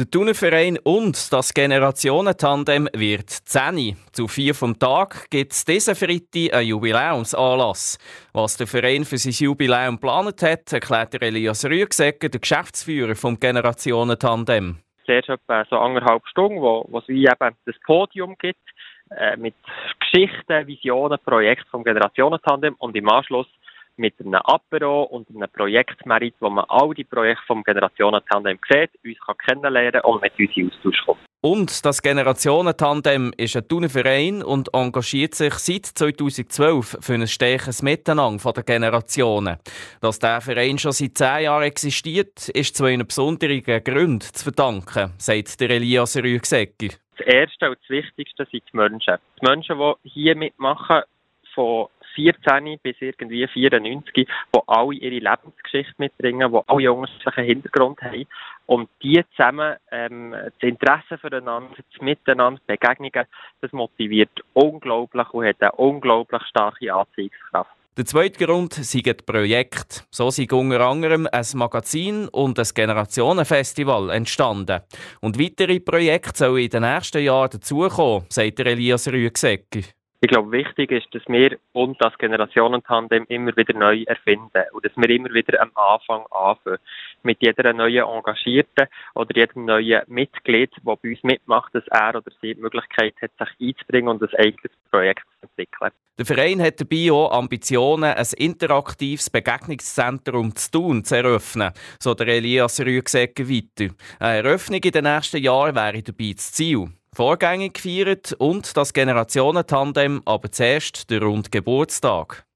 Der Turnverein und das Generationentandem wird 10. Zu vier vom Tag gibt es diesen Freitag einen Jubiläumsanlass. Was der Verein für sein Jubiläum geplant hat, erklärt Elias Rüegsegger, der Geschäftsführer vom Generationentandem. Zuerst etwa so anderthalb Stunden, wo, wo es wie eben das Podium gibt, äh, mit Geschichten, Visionen, Projekten vom Generationentandem und im Anschluss mit einem Apero und einem Projektmerit, wo man all die Projekte vom Generationentandem sieht, uns kann kennenlernen und mit uns in Austausch kommt. Und das Generationentandem ist ein Thuner Verein und engagiert sich seit 2012 für ein stärkeres Miteinander der Generationen. Dass der Verein schon seit zehn Jahren existiert, ist zwei besonderen Gründen zu verdanken, sagt der Elias Rüegsegger. Das Erste und das Wichtigste sind die Menschen. Die Menschen, die hier mitmachen, von 14 bis irgendwie 94, die alle ihre Lebensgeschichte mitbringen, die alle unterschiedlichen Hintergrund haben. Und die zusammen, ähm, das Interesse füreinander, das Miteinander, Begegnungen, das motiviert unglaublich und hat eine unglaublich starke Anziehungskraft. Der zweite Grund sind die Projekte. So sind unter anderem ein Magazin und ein Generationenfestival entstanden. Und weitere Projekte sollen in den nächsten Jahren dazukommen, sagt Elias Rüegsegger. Ich glaube, wichtig ist, dass wir und das Generationentandem immer wieder neu erfinden und dass wir immer wieder am Anfang anfangen. Mit jeder neuen Engagierten oder jedem neuen Mitglied, der bei uns mitmacht, dass er oder sie die Möglichkeit hat, sich einzubringen und ein eigenes Projekt zu entwickeln. Der Verein hat dabei auch Ambitionen, ein interaktives Begegnungszentrum zu tun zu eröffnen, so der Elias Rüegsegger weiter. Eine Eröffnung in den nächsten Jahren wäre dabei das Ziel. Vorgängig gefeiert und das Generationentandem aber zuerst der Rundgeburtstag.